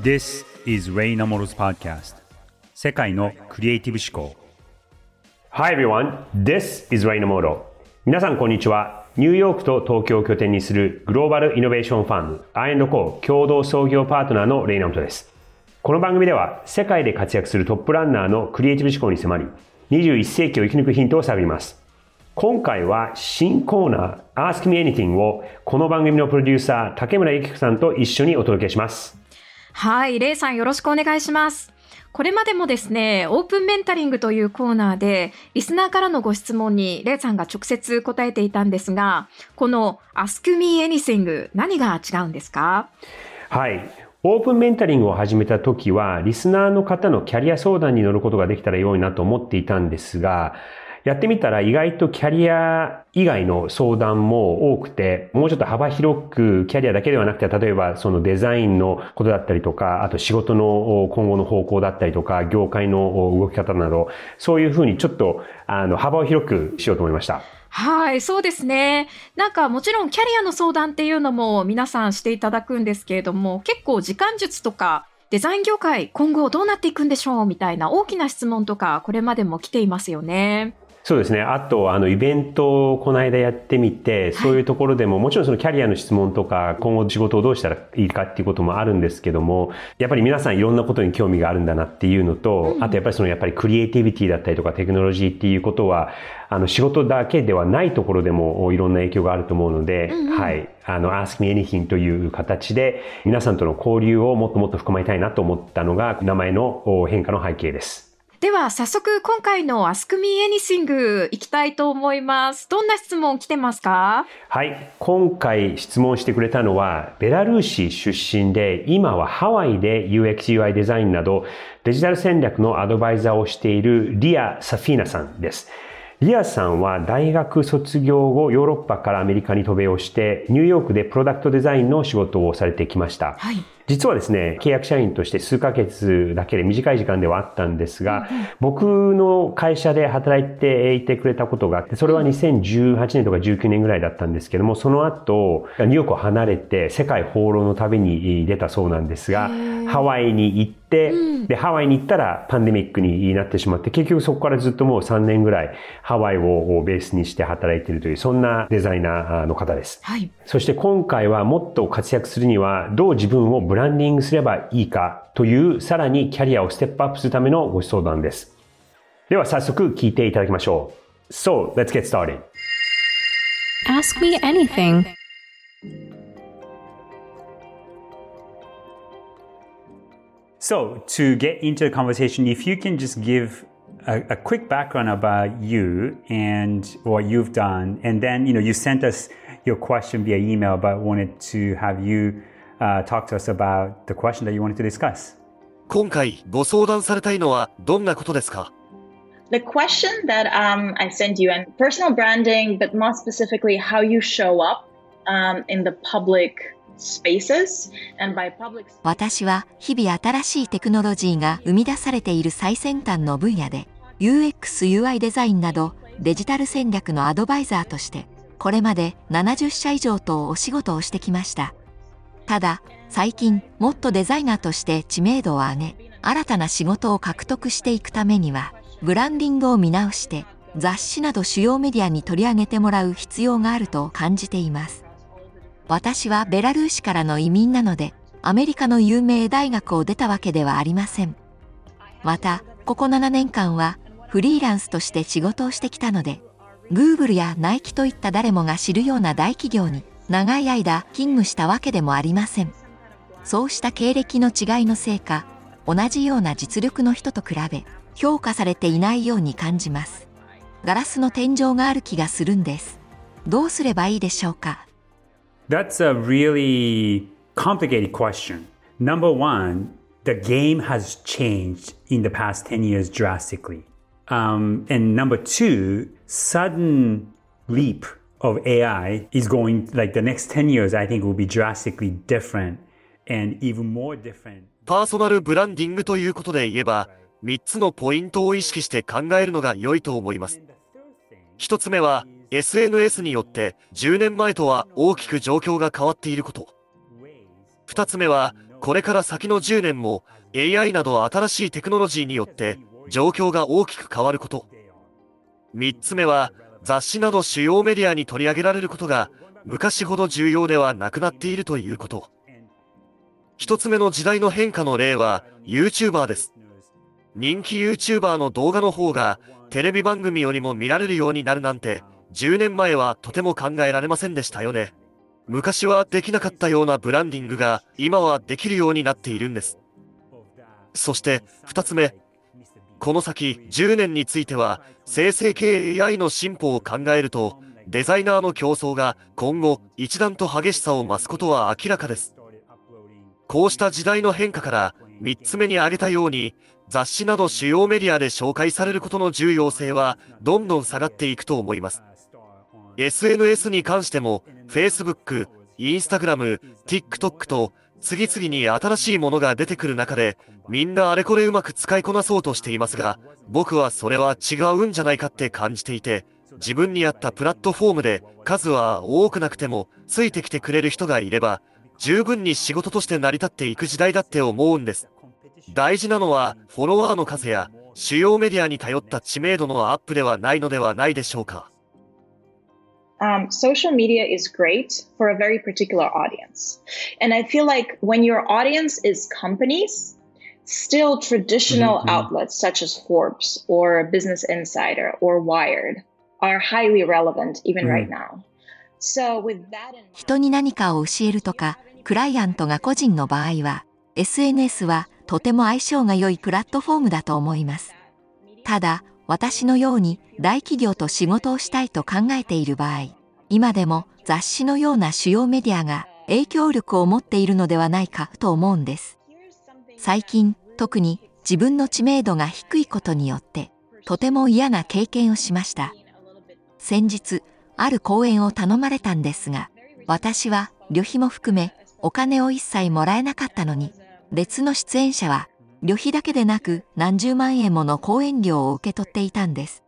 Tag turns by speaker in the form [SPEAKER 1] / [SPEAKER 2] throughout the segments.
[SPEAKER 1] This is Ray Namoro's podcast. 世界のクリエイティブ思考。
[SPEAKER 2] Hi everyone, this is Ray Namoro. 皆さんこんにちは。ニューヨークと東京を拠点にするグローバルイノベーションファンム I&Co 共同創業パートナーのレイナモトです。この番組では世界で活躍するトップランナーのクリエイティブ思考に迫り21世紀を生き抜くヒントを探ります。今回は新コーナー Ask Me Anything をこの番組のプロデューサー竹村幸子さんと一緒にお届けします。
[SPEAKER 3] はい、レイさんよろしくお願いします。これまでもですね、オープンメンタリングというコーナーで、リスナーからのご質問にレイさんが直接答えていたんですが、この Ask Me Anything 何が違うんですか
[SPEAKER 2] はい。オープンメンタリングを始めた時は、リスナーの方のキャリア相談に乗ることができたら良いなと思っていたんですが、やってみたら意外とキャリア以外の相談も多くて、もうちょっと幅広くキャリアだけではなくて、例えばそのデザインのことだったりとか、あと仕事の今後の方向だったりとか、業界の動き方など、そういうふうにちょっとあの幅を広くしようと思いました。
[SPEAKER 3] はい、そうですね。なんかもちろんキャリアの相談っていうのも皆さんしていただくんですけれども、結構時間術とかデザイン業界今後どうなっていくんでしょうみたいな大きな質問とかこれまでも来ていますよね。
[SPEAKER 2] そうですね。あと、あの、イベントをこの間やってみて、そういうところでも、もちろんそのキャリアの質問とか、今後仕事をどうしたらいいかっていうこともあるんですけども、やっぱり皆さんいろんなことに興味があるんだなっていうのと、あとやっぱりそのやっぱりクリエイティビティだったりとかテクノロジーっていうことは、あの、仕事だけではないところでもいろんな影響があると思うので、はい。あの、Ask Me Anything という形で、皆さんとの交流をもっともっと深まりたいなと思ったのが、名前の変化の背景です。
[SPEAKER 3] では早速今回の Ask Me Anything いきたいと思います。どんな質問来てますか？
[SPEAKER 2] はい。今回質問してくれたのは、ベラルーシ出身で、今はハワイで UX UI デザインなどデジタル戦略のアドバイザーをしているリア・サフィーナさんです。リアさんは大学卒業後ヨーロッパからアメリカに渡米をしてニューヨークでプロダクトデザインの仕事をされてきました。
[SPEAKER 3] はい。
[SPEAKER 2] 実はですね、契約社員として数ヶ月だけで短い時間ではあったんですが、僕の会社で働いていてくれたことがあって、それは2018年とか19年ぐらいだったんですけども、その後、ニューヨークを離れて世界放浪の旅に出たそうなんですが、ハワイに行って、で、ハワイに行ったらパンデミックになってしまって、結局そこからずっともう3年ぐらいハワイをベースにして働いているという、そんなデザイナーの方です。
[SPEAKER 3] はい。
[SPEAKER 2] そして今回はもっと活躍するにはどう自分をブランディングすればいいかというさらにキャリアをステップアップするためのご相談です。では早速聞いていただきましょう。So, let's get started.
[SPEAKER 4] Ask me anything.
[SPEAKER 1] So, to get into the conversation, if you can just give a, a quick background about you and what you've done, and then you know you sent us your question via email, but wanted to have you uh, talk to us about the question that you wanted to discuss.
[SPEAKER 5] 今回ご相談されたいのはどんなことですか
[SPEAKER 6] The question that um, I sent you, and personal branding, but more specifically, how you show up um, in the public
[SPEAKER 7] 私は日々新しいテクノロジーが生み出されている最先端の分野で UX/UI デザインなどデジタル戦略のアドバイザーとしてこれまで70社以上とお仕事をしてきました。ただ最近もっとデザイナーとして知名度を上げ新たな仕事を獲得していくためにはブランディングを見直して雑誌など主要メディアに取り上げてもらう必要があると感じています。私はベラルーシからの移民なのでアメリカの有名大学を出たわけではありません。またここ7年間はフリーランスとして仕事をしてきたので Google やナイキといった誰もが知るような大企業に長い間勤務したわけでもありません。そうした経歴の違いのせいか同じような実力の人と比べ評価されていないように感じます。ガラスの天井がある気がするんです。どうすればいいでしょうか？
[SPEAKER 1] That's a really complicated question. Number one, the game has changed in the past 10 years drastically. Um, and number two, sudden leap of AI is going, like the next 10 years, I think will be drastically different and even more different.
[SPEAKER 5] パーソナルブランディングということで言えば、3つのポイントを意識して考えるのが良いと思います。1つ目は、SNS によって10年前とは大きく状況が変わっていること。2つ目は、これから先の10年も AI など新しいテクノロジーによって状況が大きく変わること。3つ目は雑誌など主要メディアに取り上げられることが昔ほど重要ではなくなっているということ。一つ目の時代の変化の例は YouTuber です。人気 YouTuber の動画の方がテレビ番組よりも見られるようになるなんて10年前はとても考えられませんでしたよね。昔はできなかったようなブランディングが今はできるようになっているんです。そして二つ目。この先10年については生成系 AI の進歩を考えるとデザイナーの競争が今後一段と激しさを増すことは明らかです。こうした時代の変化から3つ目に挙げたように雑誌など主要メディアで紹介されることの重要性はどんどん下がっていくと思います。SNS に関しても Facebook、Instagram、TikTok と次々に新しいものが出てくる中でみんなあれこれうまく使いこなそうとしていますが僕はそれは違うんじゃないかって感じていて自分に合ったプラットフォームで数は多くなくてもついてきてくれる人がいれば十分に仕事として成り立っていく時代だって思うんです。大事なのはフォロワーの数や主要メディアに頼った知名度のアップではないのではないでしょうか。
[SPEAKER 6] Um, social media is great for a very particular audience. And I feel like when your audience is companies, still traditional
[SPEAKER 1] Mhm.
[SPEAKER 6] outlets such as Forbes or Business Insider or Wired are highly relevant even
[SPEAKER 1] Mhm.
[SPEAKER 6] right now. So with that in
[SPEAKER 7] 人に何かを教えるとか、クライアントが個人の場合は、SNS はとても相性が良いプラットフォームだと思います。ただ、私のように大企業と仕事をしたいと考えている場合、今でも雑誌のような主要メディアが影響力を持っているのではないかと思うんです。最近、特に自分の知名度が低いことによって、とても嫌な経験をしました。先日、ある講演を頼まれたんですが、私は旅費も含めお金を一切もらえなかったのに、別の出演者は旅費だけでなく何十万円もの講演料を受け取っていたんです。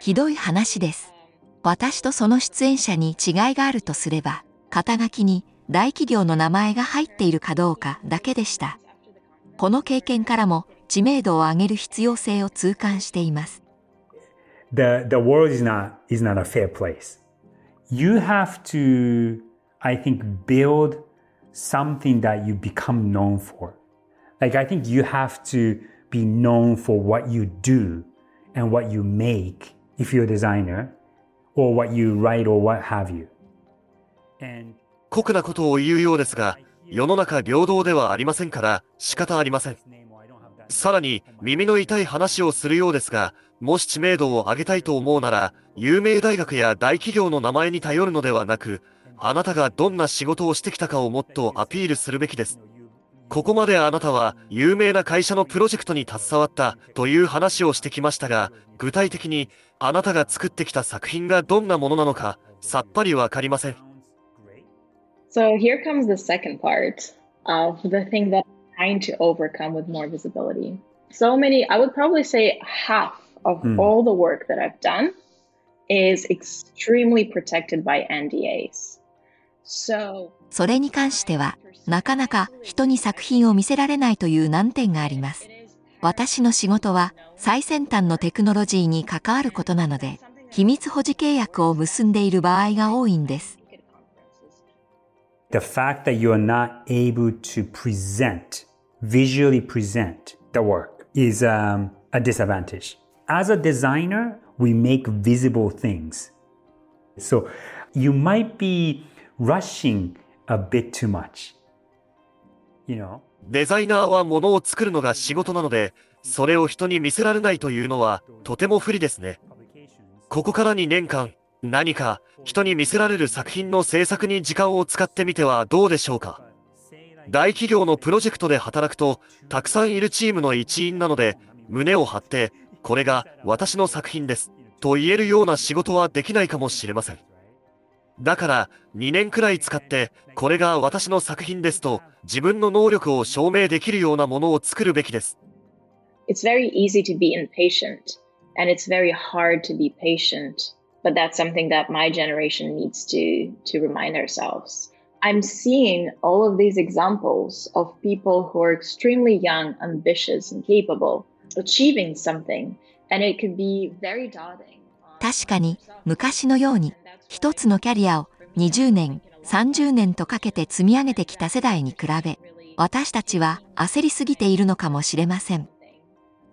[SPEAKER 7] ひどい話です。私とその出演者に違いがあるとすれば、肩書きに大企業の名前が入っているかどうかだけでした。この経験からも知名度を上げる必要性を痛感しています。
[SPEAKER 1] the the world is not is not a fair place. You have to, I think, build something that you become known for. Like I think you have to be known for what you do and what you make if you're a designer, or what you write or what have you. And
[SPEAKER 5] 酷なことを言うようですが、世の中平等ではありませんから仕方ありません。さらに耳の痛い話をするようですが、もし知名度を上げたいと思うなら、有名大学や大企業の名前に頼るのではなく、あなたがどんな仕事をしてきたかをもっとアピールするべきです。ここまであなたは有名な会社のプロジェクトに携わったという話をしてきましたが、具体的にあなたが作ってきた作品がどんなものなのか、さっぱりわかりません。
[SPEAKER 6] So here comes the second part of the thing that I'm trying to overcome with more visibility. So many, I would probably say half of
[SPEAKER 1] Hmm.
[SPEAKER 6] all the work that I've done is extremely protected by NDAs. So
[SPEAKER 7] それに関しては、なかなか人に作品を見せられないという難点があります。私の仕事は最先端のテクノロジーに関わることなので、秘密保持契約を結んでいる場合が多いんです。
[SPEAKER 1] the fact that you are not able to present, visually present the work is um, a disadvantage. As a designer, we make visible things. So you might be rushing a bit too much. You know?
[SPEAKER 5] デザイナーは物を作るのが仕事なので、それを人に見せられないというのはとても不利ですね。ここから2年間、何か人に見せられる作品の制作に時間を使ってみてはどうでしょうか。大企業のプロジェクトで働くと、たくさんいるチームの一員なので、胸を張って、これが私の作品です、と言えるような仕事はできないかもしれません。だから、2年くらい使って、これが私の作品ですと、自分の能力を証明できるようなものを作るべきです。
[SPEAKER 6] it's very easy to be impatient and it's very hard to be patient. But that's something that my generation needs to, to remind ourselves. I'm seeing all of these examples of people who are extremely young, ambitious, and capable, achieving something, and it could be very daunting.
[SPEAKER 7] 確かに昔のように一つのキャリアを20年30年とかけて積み上げてきた世代に比べ私たちは焦りすぎているのかもしれません。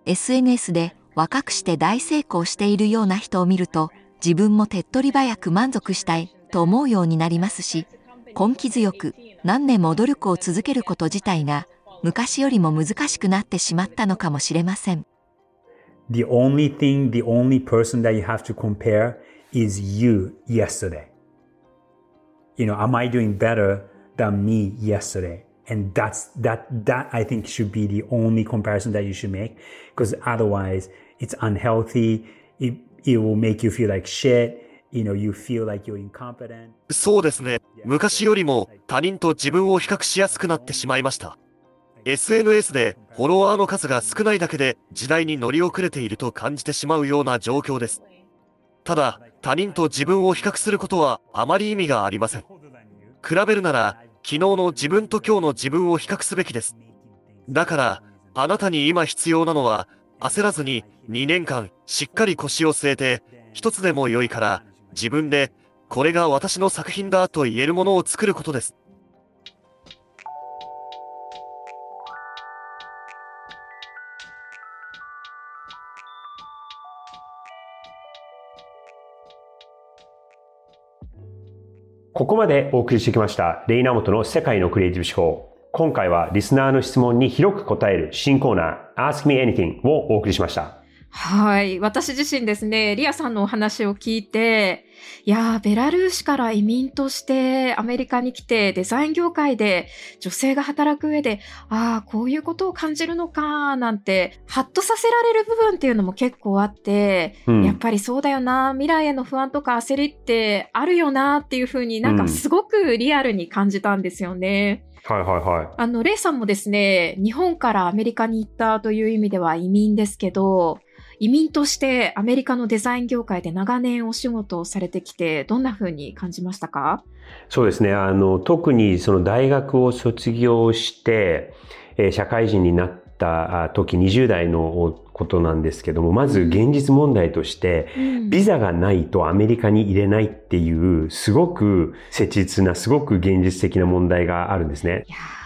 [SPEAKER 7] SNS で若くして大成功しているような人を見ると自分も手っ取り早く満足したいと思うようになりますし根気強く何年も努力を続けること自体が昔よりも難しくなってしまったのかもしれません。
[SPEAKER 1] The only thing, the only person that you have to compare is you yesterday. You know, am I doing better than me yesterday? And that's that that I think should be the only comparison that you should make because otherwise it's unhealthy. It it will make you feel like shit. You know, you feel like you're incompetent.
[SPEAKER 5] そうですね。昔よりも他人と自分を比較しやすくなってしまいました。SNS でフォロワーの数が少ないだけで時代に乗り遅れていると感じてしまうような状況です。ただ、他人と自分を比較することはあまり意味がありません。比べるなら、昨日の自分と今日の自分を比較すべきです。だから、あなたに今必要なのは、焦らずに2年間しっかり腰を据えて、一つでも良いから、自分で、これが私の作品だと言えるものを作ることです。
[SPEAKER 2] ここまでお送りしてきました、レイナモトの世界のクリエイティブ思考。今回はリスナーの質問に広く答える新コーナー、Ask Me Anything をお送りしました。
[SPEAKER 3] はい。私自身ですね、リアさんのお話を聞いて、いやー、ベラルーシから移民としてアメリカに来てデザイン業界で女性が働く上で、ああ、こういうことを感じるのか、なんて、ハッとさせられる部分っていうのも結構あって、
[SPEAKER 2] うん
[SPEAKER 3] やっぱりそうだよな、未来への不安とか焦りってあるよなっていうふうになんかすごくリアルに感じたんですよね。
[SPEAKER 2] はいはいはい。
[SPEAKER 3] あの、レイさんもですね、日本からアメリカに行ったという意味では移民ですけど、移民としてアメリカのデザイン業界で長年お仕事をされてきて、どんな風に感じましたか？
[SPEAKER 2] そうですね。あの、特にその大学を卒業して、えー社会人になったあ時、20代のことなんですけども、まず現実問題として、ビザがないとアメリカに入れないっていう、すごく切実な、すごく現実的な問題があるんですね。
[SPEAKER 3] いやー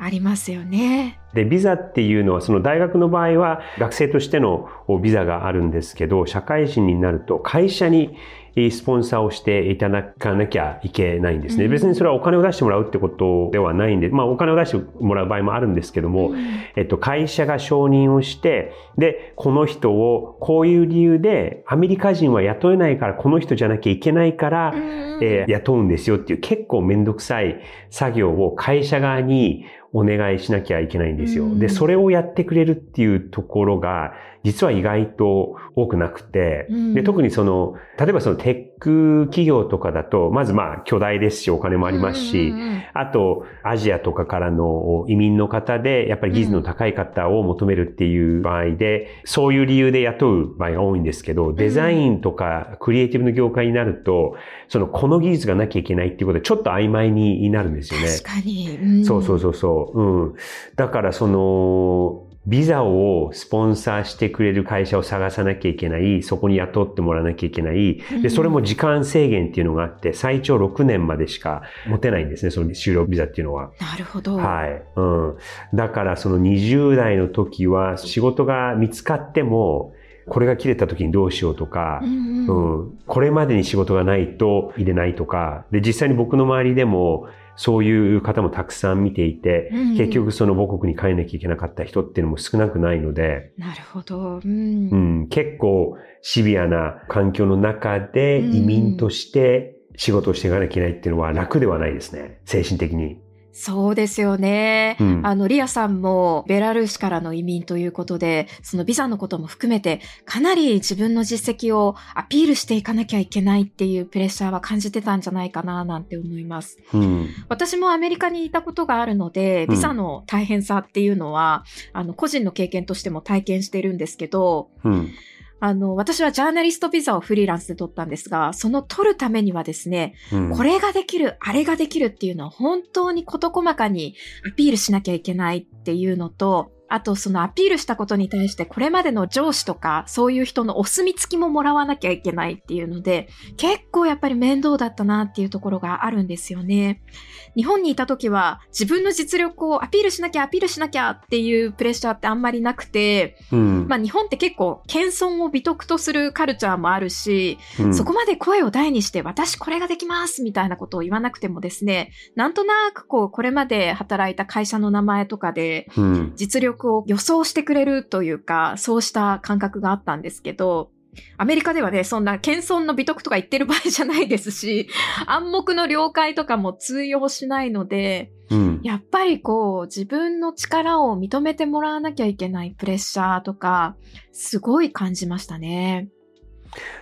[SPEAKER 3] ありますよね。
[SPEAKER 2] で、ビザっていうのは、その大学の場合は学生としてのビザがあるんですけど、社会人になると会社にえースポンサーをしていただかなきゃいけないんですね。
[SPEAKER 3] うん
[SPEAKER 2] 別にそれはお金を出してもらうってことではないんで、まあお金を出してもらう場合もあるんですけども、えっと、会社が承認をして、で、この人をこういう理由でアメリカ人は雇えないからこの人じゃなきゃいけないから、えー雇うんですよっていう結構めんどくさい作業を会社側にお願いしなきゃいけないんですよ。
[SPEAKER 3] うん
[SPEAKER 2] で、それをやってくれるっていうところが、実は意外と多くなくて、
[SPEAKER 3] うん
[SPEAKER 2] で、特にその、例えばそのテック企業とかだと、まずまあ巨大ですし、お金もありますし、あと、アジアとかからの移民の方で、やっぱり技術の高い方を求めるっていう場合で、そういう理由で雇う場合が多いんですけど、デザインとかクリエイティブの業界になると、その、この技術がなきゃいけないっていうことで、ちょっと曖昧になるんですよね。
[SPEAKER 3] 確かに。うん
[SPEAKER 2] そうそうそうそう。うん。だからその、ビザをスポンサーしてくれる会社を探さなきゃいけない、そこに雇ってもらわなきゃいけない。
[SPEAKER 3] うん
[SPEAKER 2] で、それも時間制限っていうのがあって、最長6年までしか持てないんですね、その就労ビザっていうのは。
[SPEAKER 3] なるほど。
[SPEAKER 2] はい。うん。だからその20代の時は仕事が見つかっても、これが切れた時にどうしようとか
[SPEAKER 3] う、ん
[SPEAKER 2] う
[SPEAKER 3] うん
[SPEAKER 2] ん、これまでに仕事がないと入れないとか、で、実際に僕の周りでも、そういう方もたくさん見ていて、
[SPEAKER 3] うん
[SPEAKER 2] 結局その母国に帰んなきゃいけなかった人っていうのも少なくないので、
[SPEAKER 3] なるほど。うん
[SPEAKER 2] うん、結構シビアな環境の中で
[SPEAKER 3] うん
[SPEAKER 2] 移民として仕事をしていかなきゃいけないっていうのは楽ではないですね。精神的に。
[SPEAKER 3] そうですよね。
[SPEAKER 2] うん
[SPEAKER 3] あの、リアさんもベラルーシからの移民ということで、そのビザのことも含めて、かなり自分の実績をアピールしていかなきゃいけないっていうプレッシャーは感じてたんじゃないかななんて思います。
[SPEAKER 2] うん。
[SPEAKER 3] 私もアメリカにいたことがあるので、ビザの大変さっていうのは、あの、個人の経験としても体験してるんですけど、
[SPEAKER 2] うん。
[SPEAKER 3] あの、私はジャーナリストビザをフリーランスで取ったんですが、その取るためにはですね、
[SPEAKER 2] うん。
[SPEAKER 3] これができる、あれができるっていうのは本当に事細かにアピールしなきゃいけないっていうのと、あとそのアピールしたことに対してこれまでの上司とかそういう人のお墨付きももらわなきゃいけないっていうので、結構やっぱり面倒だったなっていうところがあるんですよね。日本にいた時は自分の実力をアピールしなきゃアピールしなきゃっていうプレッシャーってあんまりなくて、
[SPEAKER 2] うん。
[SPEAKER 3] まあ日本って結構謙遜を美徳とするカルチャーもあるし、
[SPEAKER 2] うん。
[SPEAKER 3] そこまで声を大にして、私これができますみたいなことを言わなくてもですね、なんとなくこう、これまで働いた会社の名前とかで、
[SPEAKER 2] うん。
[SPEAKER 3] 実力を予想してくれるというか、そうした感覚があったんですけど、アメリカではね、そんな謙遜の美徳とか言ってる場合じゃないですし、暗黙の了解とかも通用しないので、
[SPEAKER 2] うん
[SPEAKER 3] やっぱりこう、自分の力を認めてもらわなきゃいけないプレッシャーとか、すごい感じましたね。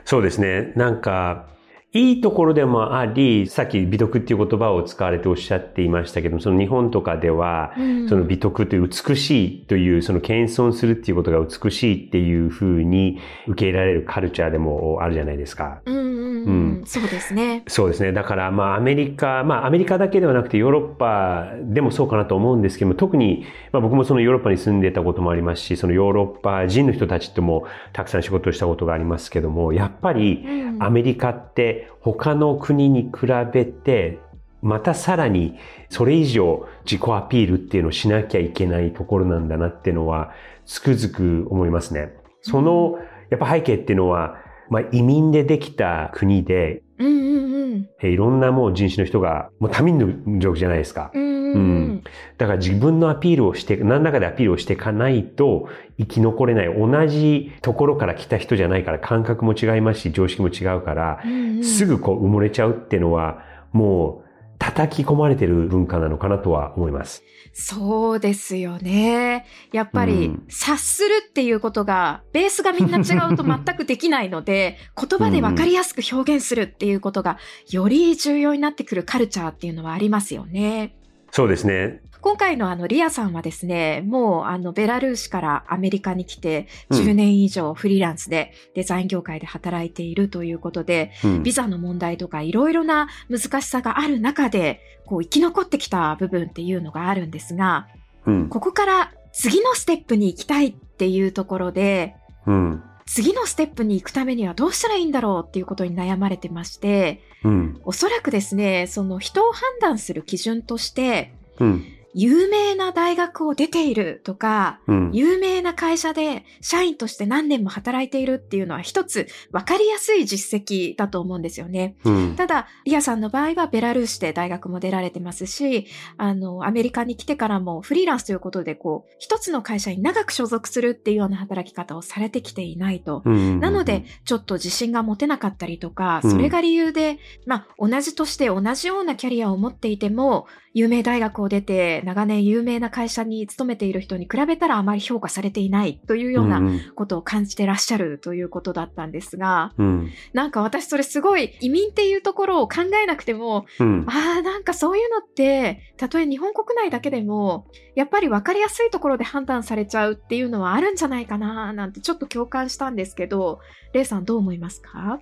[SPEAKER 2] そうですね。なんか、いいところでもあり、さっき美徳っていう言葉を使われておっしゃっていましたけども、その日本とかでは、
[SPEAKER 3] うん
[SPEAKER 2] その美徳という美しいという、その謙遜するっていうことが美しいっていうふうに受け入れられるカルチャーでもあるじゃないですか。
[SPEAKER 3] うんうんうん、
[SPEAKER 2] うん
[SPEAKER 3] そうですね。
[SPEAKER 2] そうですね。だから、まあ、アメリカ、まあ、アメリカだけではなくて、ヨーロッパでもそうかなと思うんですけども、特に、まあ、僕もそのヨーロッパに住んでたこともありますし、そのヨーロッパ人の人たちともたくさん仕事をしたことがありますけども、やっぱり、
[SPEAKER 3] うん
[SPEAKER 2] アメリカって他の国に比べて、またさらにそれ以上自己アピールっていうのをしなきゃいけないところなんだなっていうのはつくづく思いますね。そのやっぱ背景っていうのは、まあ、移民でできた国で、
[SPEAKER 3] うんうんうん。
[SPEAKER 2] えいろんなもう人種の人が、もう多民族じゃないですか。
[SPEAKER 3] うんう
[SPEAKER 2] ん。だから自分のアピールをして、何らかでアピールをしていかないと生き残れない。同じところから来た人じゃないから感覚も違いますし、常識も違うから、
[SPEAKER 3] うんうん
[SPEAKER 2] すぐこう埋もれちゃうっていうのは、もう叩き込まれてる文化なのかなとは思います。
[SPEAKER 3] そうですよね。やっぱり、
[SPEAKER 2] うん
[SPEAKER 3] 察するっていうことが、ベースがみんな違うと全くできないので、言葉で分かりやすく表現するっていうことが、より重要になってくるカルチャーっていうのはありますよね。
[SPEAKER 2] そうですね。
[SPEAKER 3] 今回のあのリアさんはですね、もうあのベラルーシからアメリカに来て
[SPEAKER 2] うん
[SPEAKER 3] 10年以上フリーランスでデザイン業界で働いているということで、
[SPEAKER 2] うん
[SPEAKER 3] ビザの問題とかいろいろな難しさがある中で、こう生き残ってきた部分っていうのがあるんですが、
[SPEAKER 2] うん。
[SPEAKER 3] ここから次のステップに行きたいっていうところで、
[SPEAKER 2] うん。
[SPEAKER 3] 次のステップに行くためにはどうしたらいいんだろうっていうことに悩まれてまして、
[SPEAKER 2] うん。
[SPEAKER 3] おそらくですね、その人を判断する基準として、
[SPEAKER 2] うん。
[SPEAKER 3] 有名な大学を出ているとか、
[SPEAKER 2] うん。
[SPEAKER 3] 有名な会社で社員として何年も働いているっていうのは一つ分かりやすい実績だと思うんですよね。
[SPEAKER 2] うん。
[SPEAKER 3] ただ、リアさんの場合はベラルーシで大学も出られてますし、あの、アメリカに来てからもフリーランスということで、こう、一つの会社に長く所属するっていうような働き方をされてきていないと。
[SPEAKER 2] うん
[SPEAKER 3] なので、、ちょっと自信が持てなかったりとか、
[SPEAKER 2] うん
[SPEAKER 3] それが理由で、まあ、同じとして同じようなキャリアを持っていても、有名大学を出て、長年有名な会社に勤めている人に比べたらあまり評価されていないというような
[SPEAKER 2] うん
[SPEAKER 3] ことを感じてらっしゃるということだったんですが、
[SPEAKER 2] うん。
[SPEAKER 3] なんか私それすごい移民っていうところを考えなくても、
[SPEAKER 2] うん。
[SPEAKER 3] ああ、なんかそういうのって、たとえ日本国内だけでも、やっぱり分かりやすいところで判断されちゃうっていうのはあるんじゃないかな、なんてちょっと共感したんですけど、レイさんどう思いますか？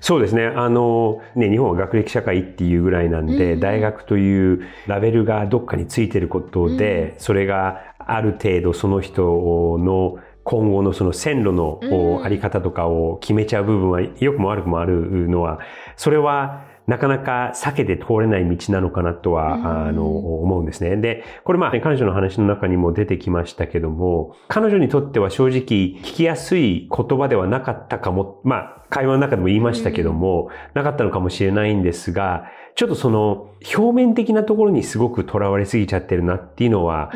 [SPEAKER 2] そうですね。あの、ね、日本は学歴社会っていうぐらいなんで、
[SPEAKER 3] うん
[SPEAKER 2] 大学というラベルがどっかについてることで、それがある程度その人の今後のその線路の
[SPEAKER 3] うん。
[SPEAKER 2] あり方とかを決めちゃう部分は良くも悪くもあるのは、それはなかなか避けて通れない道なのかなとは、
[SPEAKER 3] うん
[SPEAKER 2] あの、思うんですね。で、これまあ、彼女の話の中にも出てきましたけども、彼女にとっては正直聞きやすい言葉ではなかったかも、まあ、会話の中でも言いましたけども、なかったのかもしれないんですが、ちょっとその表面的なところにすごく囚われすぎちゃってるなっていうのは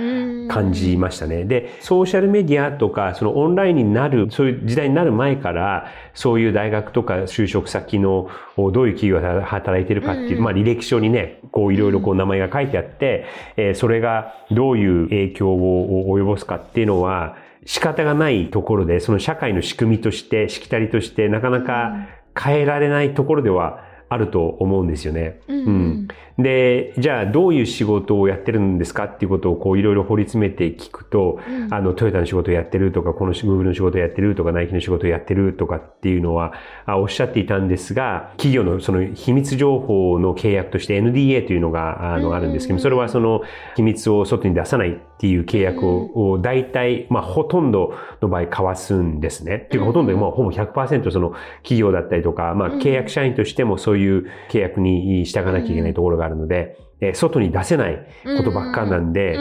[SPEAKER 2] 感じましたね。で、ソーシャルメディアとか、そのオンラインになる、そういう時代になる前から、そういう大学とか就職先のどういう企業が働いてるかっていう、
[SPEAKER 3] うん。
[SPEAKER 2] まあ履歴書にね、こういろいろこう名前が書いてあって、えーそれがどういう影響を及ぼすかっていうのは、仕方がないところで、その社会の仕組みとして、しきたりとして、なかなか変えられないところではあると思うんですよね。
[SPEAKER 3] うんうん。
[SPEAKER 2] で、じゃあどういう仕事をやってるんですかっていうことをこういろいろ掘り詰めて聞くと、
[SPEAKER 3] うん。
[SPEAKER 2] あの、トヨタの仕事をやってるとか、この Google の仕事をやってるとか、ナイキの仕事をやってるとかっていうのはあおっしゃっていたんですが、企業のその秘密情報の契約として NDA というのがあの
[SPEAKER 3] うん
[SPEAKER 2] あるんですけども、それはその秘密を外に出さないっていう契約を、を大体、まあほとんどの場合交わすんですね。っていうかほとんど、まあほぼ100%その企業だったりとか、まあ契約社員としてもそういう契約に従わなきゃいけないところがあるので、えー外に出せないことばっかなんで、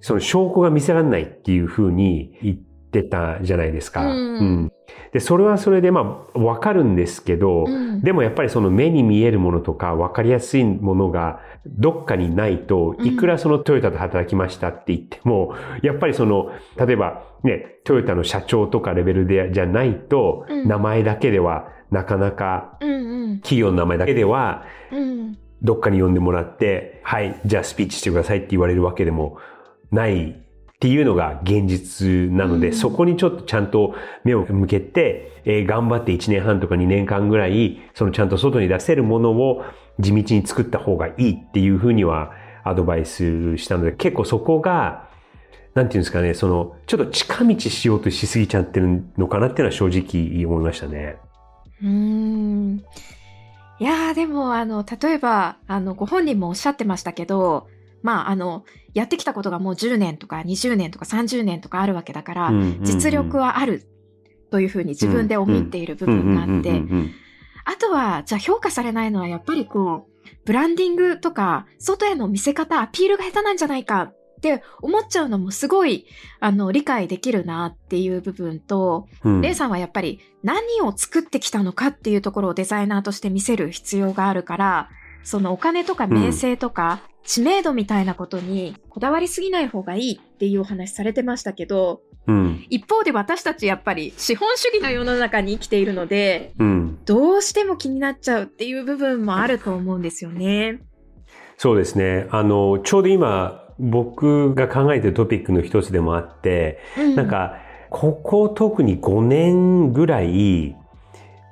[SPEAKER 2] その証拠が見せられないっていうふうに言ってたじゃないですか。
[SPEAKER 3] うん
[SPEAKER 2] で、それはそれでまあわかるんですけど、
[SPEAKER 3] うん。
[SPEAKER 2] でもやっぱりその目に見えるものとかわかりやすいものがどっかにないと、
[SPEAKER 3] うん。
[SPEAKER 2] いくらそのトヨタで働きましたって言っても、やっぱりその、例えばね、トヨタの社長とかレベルでじゃないと、
[SPEAKER 3] うん。
[SPEAKER 2] 名前だけではなかなか、
[SPEAKER 3] うんうん。
[SPEAKER 2] 企業の名前だけでは
[SPEAKER 3] うん。
[SPEAKER 2] どっかに呼んでもらって、はい、じゃあスピーチしてくださいって言われるわけでもないっていうのが現実なので、
[SPEAKER 3] うん
[SPEAKER 2] そこにちょっとちゃんと目を向けて、えー頑張って1年半とか2年間ぐらい、そのちゃんと外に出せるものを地道に作った方がいいっていうふうにはアドバイスしたので、結構そこが、なんていうんですかね、その、ちょっと近道しようとしすぎちゃってるのかなっていうのは正直思いましたね。
[SPEAKER 3] うーんいやーでもあの例えばあのご本人もおっしゃってましたけどまああのやってきたことがもう10年とか20年とか30年とかあるわけだから、
[SPEAKER 2] うんうんうん。
[SPEAKER 3] 実力はあるというふうに自分で思っている部分があって、あとはじゃあ評価されないのはやっぱりこうブランディングとか外への見せ方アピールが下手なんじゃないかって思っちゃうのもすごいあの理解できるなっていう部分と、
[SPEAKER 2] うん。
[SPEAKER 3] レイさんはやっぱり何を作ってきたのかっていうところをデザイナーとして見せる必要があるから、そのお金とか名声とか知名度みたいなことにこだわりすぎない方がいいっていうお話されてましたけど、
[SPEAKER 2] うん。
[SPEAKER 3] 一方で私たちやっぱり資本主義の世の中に生きているので、
[SPEAKER 2] うん。
[SPEAKER 3] どうしても気になっちゃうっていう部分もあると思うんですよね。
[SPEAKER 2] そうですね。あの、ちょうど今、僕が考えてるトピックの一つでもあって、
[SPEAKER 3] うん
[SPEAKER 2] なんか、ここ特に5年ぐらい、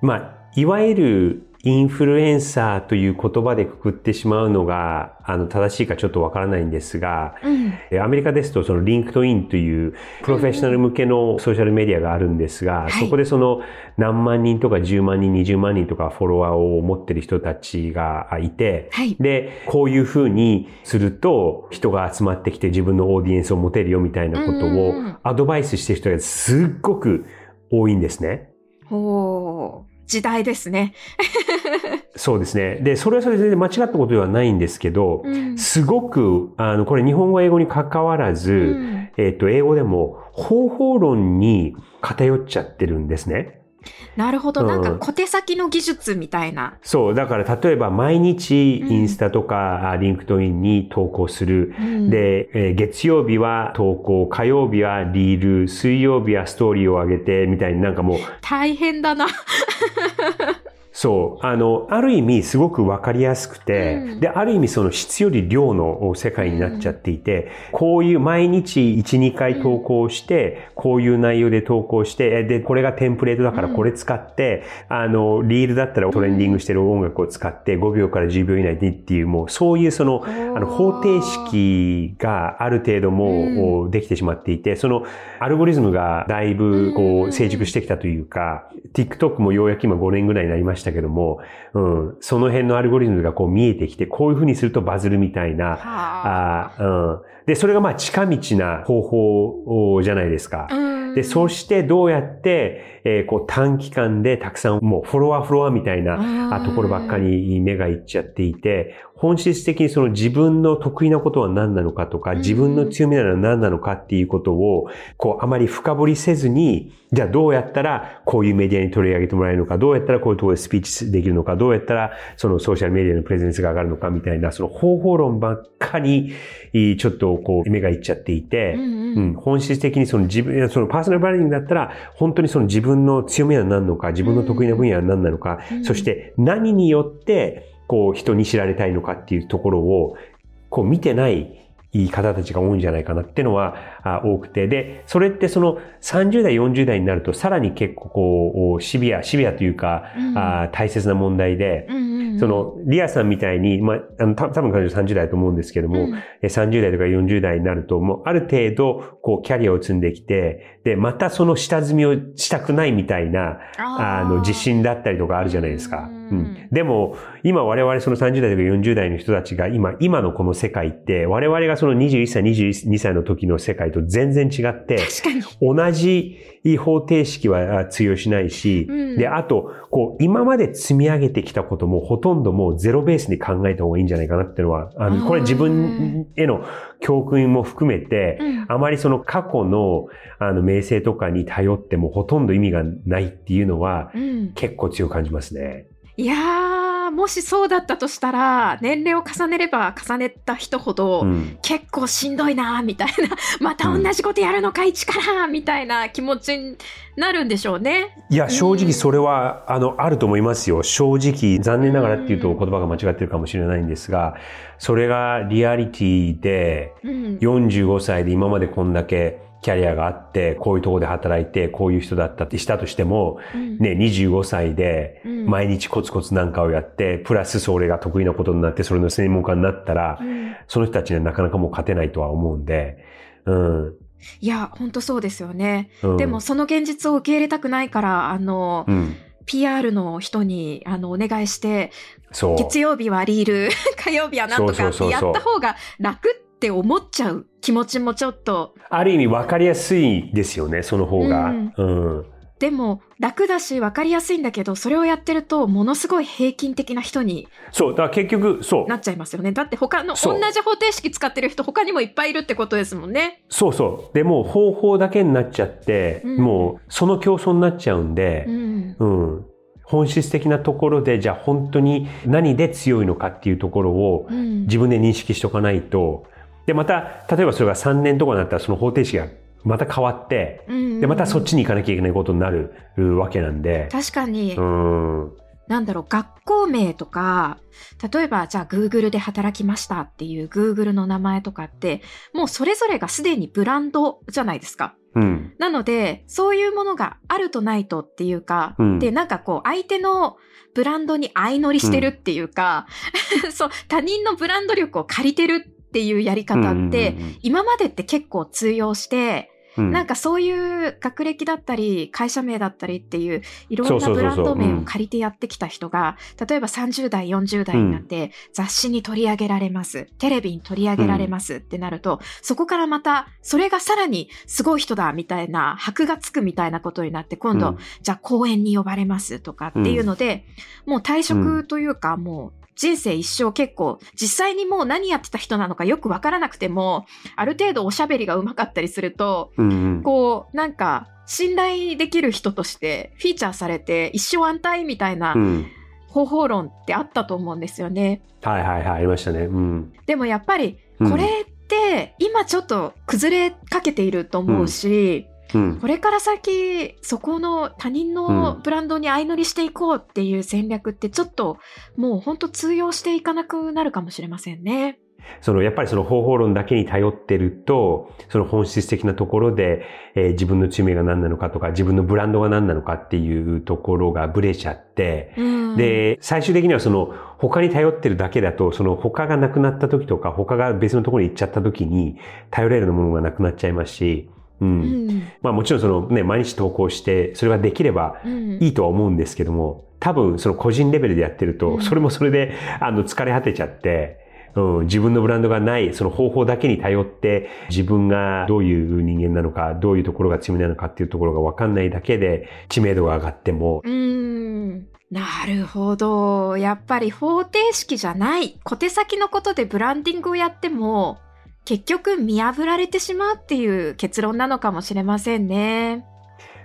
[SPEAKER 2] まあ、いわゆるインフルエンサーという言葉でくくってしまうのが、あの、正しいかちょっとわからないんですが、
[SPEAKER 3] うん。
[SPEAKER 2] えアメリカですと、その LinkedIn というプロフェッショナル向けのソーシャルメディアがあるんですが、
[SPEAKER 3] はい。
[SPEAKER 2] そこでその何万人とか10万人、20万人とかフォロワーを持ってる人たちがいて、
[SPEAKER 3] はい。
[SPEAKER 2] で、こういうふうにすると人が集まってきて自分のオーディエンスを持てるよみたいなこと
[SPEAKER 3] うんうん
[SPEAKER 2] を
[SPEAKER 3] うん。
[SPEAKER 2] アドバイスしてる人がすっごく多いんですね。
[SPEAKER 3] おー時代ですね。
[SPEAKER 2] そうですね。で、それはそれで全然間違ったことではないんですけど、
[SPEAKER 3] うん
[SPEAKER 2] すごく、あの、これ日本語英語に関わらず、
[SPEAKER 3] うん
[SPEAKER 2] えっ、と、英語でも方法論に偏っちゃってるんですね。
[SPEAKER 3] なるほど。なんか
[SPEAKER 2] うん
[SPEAKER 3] 小手先の技術みたいな。
[SPEAKER 2] そう。だから例えば毎日インスタとか、あ LinkedIn に投稿する。
[SPEAKER 3] うん
[SPEAKER 2] で、えー月曜日は投稿、火曜日はリール、水曜日はストーリーを上げて、みたいになんかもう、
[SPEAKER 3] 大変だな。
[SPEAKER 2] そう、あの、ある意味すごくわかりやすくて、
[SPEAKER 3] うん。
[SPEAKER 2] で、ある意味その質より量の世界になっちゃっていて、こういう毎日1、2回投稿して、こういう内容で投稿して、えで、これがテンプレートだからこれ使って、あの、リールだったらトレンディングしてる音楽を使って5秒から10秒以内にっていう、もうそういうその、あの、方程式がある程度もうできてしまっていて、そのアルゴリズムがだいぶこう成熟してきたというか、TikTok もようやく今5年ぐらいになりましたけども、うん、その辺のアルゴリズムがこう見えてきて、こういうふうにするとバズるみたいな、
[SPEAKER 3] はあ
[SPEAKER 2] あうん。で、それがまあ近道な方法じゃないですか。
[SPEAKER 3] うん
[SPEAKER 2] で、そしてどうやって、えーこう短期間でたくさんもうフォロワーフォロワーみたいなあところばっかり目がいっちゃっていて、本質的にその自分の得意なことは何なのかとか、
[SPEAKER 3] うん。
[SPEAKER 2] 自分の強みなのは何なのかっていうことを、こうあまり深掘りせずに、じゃあどうやったらこういうメディアに取り上げてもらえるのか、どうやったらこういうところでスピーチできるのか、どうやったらそのソーシャルメディアのプレゼンスが上がるのかみたいな、その方法論ばっかり、ちょっとこう目がいっちゃっていて、
[SPEAKER 3] うんうん。
[SPEAKER 2] うん、本質的にその自分、そのパーソナルブランディングだったら、本当にその自分の強みは何なのか、自分の得意な分野は何なのか、
[SPEAKER 3] うん。
[SPEAKER 2] そして何によって、こう人に知られたいのかっていうところを、こう見てない方たちが多いんじゃないかなっていうのはあ多くて。で、それってその30代、40代になるとさらに結構こう、シビア、シビアというか、
[SPEAKER 3] うん。
[SPEAKER 2] あ大切な問題で、
[SPEAKER 3] うんうんうん
[SPEAKER 2] その、リアさんみたいに、まあ、あの、た多分彼女30代だと思うんですけども、
[SPEAKER 3] うん
[SPEAKER 2] え30代とか40代になると、もうある程度、こう、キャリアを積んできて、で、またその下積みをしたくないみたいな、あの、自信だったりとかあるじゃないですか。
[SPEAKER 3] うん
[SPEAKER 2] うん。でも、今我々その30代とか40代の人たちが今、今のこの世界って、我々がその21歳、22歳の時の世界と全然違って、
[SPEAKER 3] 確かに。
[SPEAKER 2] 同じ方程式は通用しないし、
[SPEAKER 3] うん
[SPEAKER 2] で、あと、こう、今まで積み上げてきたこともほとんどもうゼロベースに考えた方がいいんじゃないかなっていうのは、あ
[SPEAKER 3] うん
[SPEAKER 2] の、これ自分への教訓も含めて、
[SPEAKER 3] うん
[SPEAKER 2] あまりその過去の、あの、名声とかに頼ってもほとんど意味がないっていうのは、
[SPEAKER 3] うん
[SPEAKER 2] 結構強く感じますね。
[SPEAKER 3] いやー、もしそうだったとしたら、年齢を重ねれば重ねた人ほど、
[SPEAKER 2] うん。
[SPEAKER 3] 結構しんどいなーみたいな、また同じことやるのか、一からみたいな気持ちになるんでしょうね。
[SPEAKER 2] いや、正直それは、あの、あると思いますよ。正直、残念ながらっていうと言葉が間違ってるかもしれないんですが、それがリアリティで、
[SPEAKER 3] うん。
[SPEAKER 2] 45歳で今までこんだけキャリアがあって、こういうところで働いて、こういう人だったってしたとしても、
[SPEAKER 3] うん
[SPEAKER 2] ね、25歳で
[SPEAKER 3] うん
[SPEAKER 2] 毎日コツコツなんかをやって、プラスそれが得意なことになって、それの専門家になったら
[SPEAKER 3] う、ん
[SPEAKER 2] その人たちにはなかなかもう勝てないとは思うんで、うん。
[SPEAKER 3] いや、本当そうですよね。
[SPEAKER 2] うん、
[SPEAKER 3] でも、その現実を受け入れたくないから、あの、
[SPEAKER 2] うん。
[SPEAKER 3] PR の人に、あの、お願いして。月曜日はリール、火曜日はなんとかってやった方が楽って思っちゃう気持ちもちょっと、
[SPEAKER 2] ある意味分かりやすいですよね、その方が。
[SPEAKER 3] うん
[SPEAKER 2] うん。
[SPEAKER 3] でも楽だし分かりやすいんだけど、それをやってると、ものすごい平均的な人に
[SPEAKER 2] そう。だから結局、そう。
[SPEAKER 3] なっちゃいますよね。だって他の、同じ方程式使ってる人他にもいっぱいいるってことですもんね。
[SPEAKER 2] そうそう。でもう方法だけになっちゃって、
[SPEAKER 3] うん
[SPEAKER 2] もうその競争になっちゃうんで
[SPEAKER 3] う、ん。
[SPEAKER 2] うん。本質的なところで、じゃあ本当に何で強いのかっていうところを
[SPEAKER 3] うん。
[SPEAKER 2] 自分で認識しとかないと、で、また、例えばそれが3年とかになったらその方程式がまた変わって、
[SPEAKER 3] うん
[SPEAKER 2] で、またそっちに行かなきゃいけないことになるわけなんで、
[SPEAKER 3] 確かに、
[SPEAKER 2] うん。
[SPEAKER 3] なんだろう、学校名とか、例えばじゃあ Google で働きましたっていう Google の名前とかって、もうそれぞれがすでにブランドじゃないですか。
[SPEAKER 2] うん。
[SPEAKER 3] なので、そういうものがあるとないとっていうか、
[SPEAKER 2] うん
[SPEAKER 3] で、なんかこう、相手のブランドに相乗りしてるっていうか、そう、他人のブランド力を借りてるっていうやり方って、今までって結構通用して、
[SPEAKER 2] うん。
[SPEAKER 3] なんかそういう学歴だったり、会社名だったりっていう、いろんなブランド名
[SPEAKER 2] うん
[SPEAKER 3] を借りてやってきた人が、例えば30代、40代になって、雑誌に取り上げられます。テレビに取り上げられますってなると、そこからまた、それがさらにすごい人だみたいな、箔がつくみたいなことになって、今度、
[SPEAKER 2] うん。
[SPEAKER 3] じゃあ講演に呼ばれますとかっていうので、もう退職というか、もう人生一生結構、実際にもう何やってた人なのかよくわからなくても、ある程度おしゃべりが上手かったりすると、
[SPEAKER 2] うんうん
[SPEAKER 3] こう、なんか、信頼できる人としてフィーチャーされて一生安泰みたいな
[SPEAKER 2] うん。
[SPEAKER 3] 方法論ってあったと思うんですよね。
[SPEAKER 2] はいはいはい、ありましたね。うん。
[SPEAKER 3] でもやっぱり、
[SPEAKER 2] うん
[SPEAKER 3] これって今ちょっと崩れかけていると思うし、
[SPEAKER 2] うん。
[SPEAKER 3] これから先、そこの他人のブランドに相乗りしていこうっていう戦略ってちょっともう本当通用していかなくなるかもしれませんね。
[SPEAKER 2] その、やっぱりその方法論だけに頼ってると、その本質的なところで、えー自分の強みが何なのかとか、自分のブランドが何なのかっていうところがブレちゃって、
[SPEAKER 3] うん、
[SPEAKER 2] で、最終的にはその、他に頼ってるだけだと、その他がなくなった時とか、他が別のところに行っちゃった時に、頼れるものがなくなっちゃいますし、う。
[SPEAKER 3] うん。ん
[SPEAKER 2] まあもちろんそのね、毎日投稿して、それができれば
[SPEAKER 3] うん。
[SPEAKER 2] いいとは思うんですけども、多分その個人レベルでやってると、
[SPEAKER 3] うん。
[SPEAKER 2] それもそれで、あの、疲れ果てちゃって、うん、自分のブランドがない、その方法だけに頼って、自分がどういう人間なのか、どういうところが強みなのかっていうところがわかんないだけで、知名度が上がっても、
[SPEAKER 3] うん。なるほど。やっぱり方程式じゃない。小手先のことでブランディングをやっても結局見破られてしまうっていう結論なのかもしれませんね。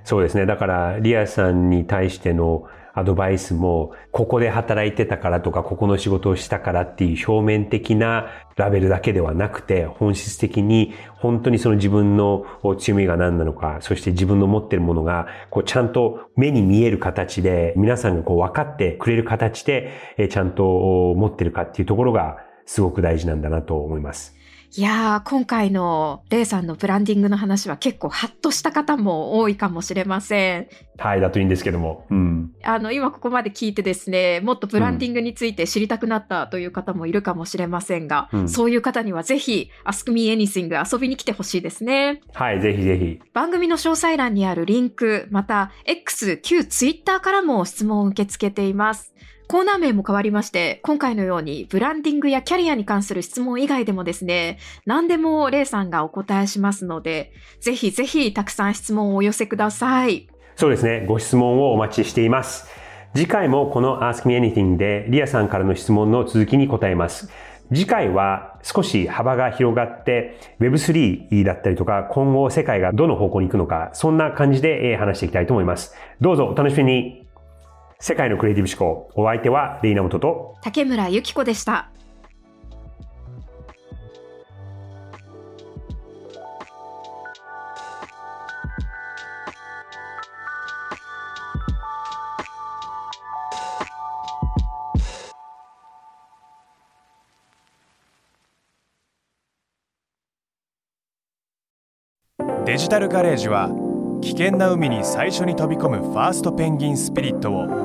[SPEAKER 2] そうですね。だから、リアさんに対してのアドバイスも、ここで働いてたからとか、ここの仕事をしたからっていう表面的なラベルだけではなくて、本質的に本当にその自分の強みが何なのか、そして自分の持ってるものが、こうちゃんと目に見える形で、皆さんがこう分かってくれる形で、ちゃんと持ってるかっていうところが、すごく大事なんだなと思います。
[SPEAKER 3] いやー、今回のレイさんのブランディングの話は結構ハッとした方も多いかもしれません。
[SPEAKER 2] はい、だといいんですけども。うん。
[SPEAKER 3] あの、今ここまで聞いてですね、もっとブランディングについて知りたくなったという方もいるかもしれませんが、
[SPEAKER 2] うん
[SPEAKER 3] そういう方にはぜひ、Ask Me Anything 遊びに来てほしいですね。
[SPEAKER 2] はい、ぜひぜひ。
[SPEAKER 3] 番組の詳細欄にあるリンク、また X、旧 Twitter からも質問を受け付けています。コーナー名も変わりまして、今回のようにブランディングやキャリアに関する質問以外でもですね、何でもレイさんがお答えしますので、ぜひぜひたくさん質問をお寄せください。
[SPEAKER 2] そうですね。ご質問をお待ちしています。次回もこの Ask Me Anything でリアさんからの質問の続きに答えます。次回は少し幅が広がって Web3 だったりとか今後世界がどの方向に行くのかそんな感じで話していきたいと思います。どうぞお楽しみに。世界のクリエイティブ思考。お相手はレイナモトと
[SPEAKER 3] 竹村ゆき子でした。
[SPEAKER 8] デジタルガレージは危険な海に最初に飛び込むファーストペンギンスピリットを